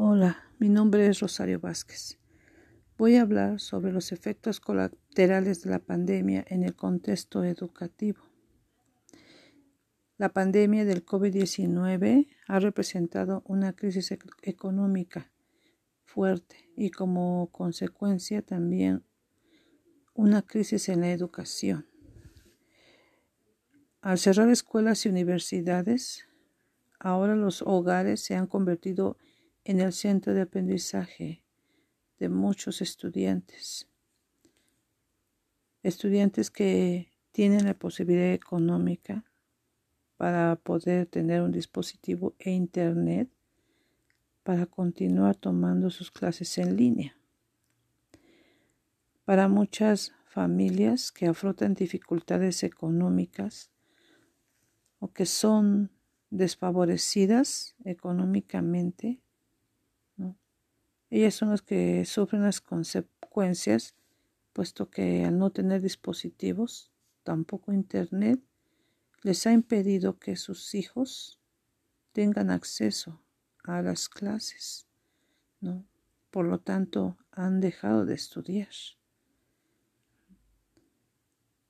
Hola, mi nombre es Rosario Vázquez. Voy a hablar sobre los efectos colaterales de la pandemia en el contexto educativo. La pandemia del COVID-19 ha representado una crisis económica fuerte y como consecuencia también una crisis en la educación. Al cerrar escuelas y universidades, ahora los hogares se han convertido en en el centro de aprendizaje de muchos estudiantes. Estudiantes que tienen la posibilidad económica para poder tener un dispositivo e internet para continuar tomando sus clases en línea. Para muchas familias que afrontan dificultades económicas o que son desfavorecidas económicamente, ellas son las que sufren las consecuencias, puesto que al no tener dispositivos, tampoco Internet, les ha impedido que sus hijos tengan acceso a las clases, ¿no? Por lo tanto, han dejado de estudiar.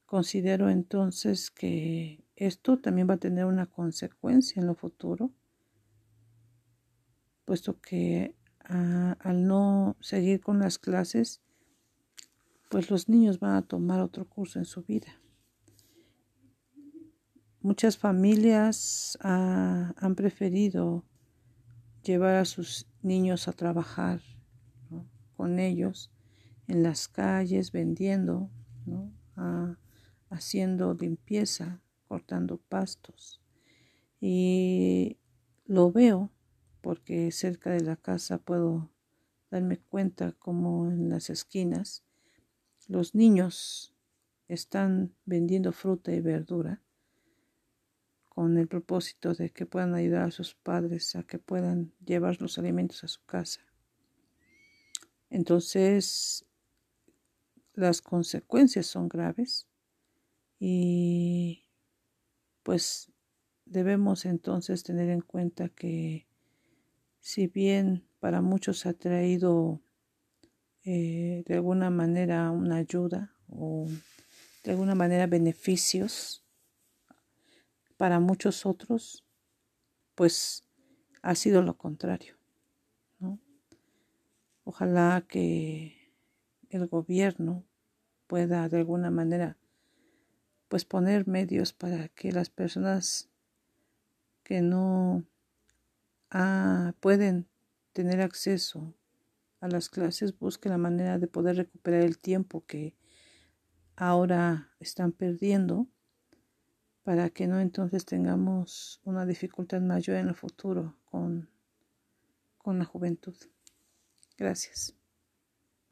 Considero entonces que esto también va a tener una consecuencia en lo futuro, puesto que al no seguir con las clases, pues los niños van a tomar otro curso en su vida. Muchas familias ah, han preferido llevar a sus niños a trabajar con ellos en las calles, vendiendo, ah, haciendo limpieza, cortando pastos. Y lo veo porque cerca de la casa puedo darme cuenta como en las esquinas los niños están vendiendo fruta y verdura con el propósito de que puedan ayudar a sus padres a que puedan llevar los alimentos a su casa. Entonces, las consecuencias son graves y pues debemos entonces tener en cuenta que si bien para muchos ha traído eh, de alguna manera una ayuda o de alguna manera beneficios, para muchos otros, pues ha sido lo contrario. Ojalá que el gobierno pueda de alguna manera pues poner medios para que las personas que no ah, pueden tener acceso a las clases, busquen la manera de poder recuperar el tiempo que ahora están perdiendo para que no entonces tengamos una dificultad mayor en el futuro con, con la juventud. Gracias.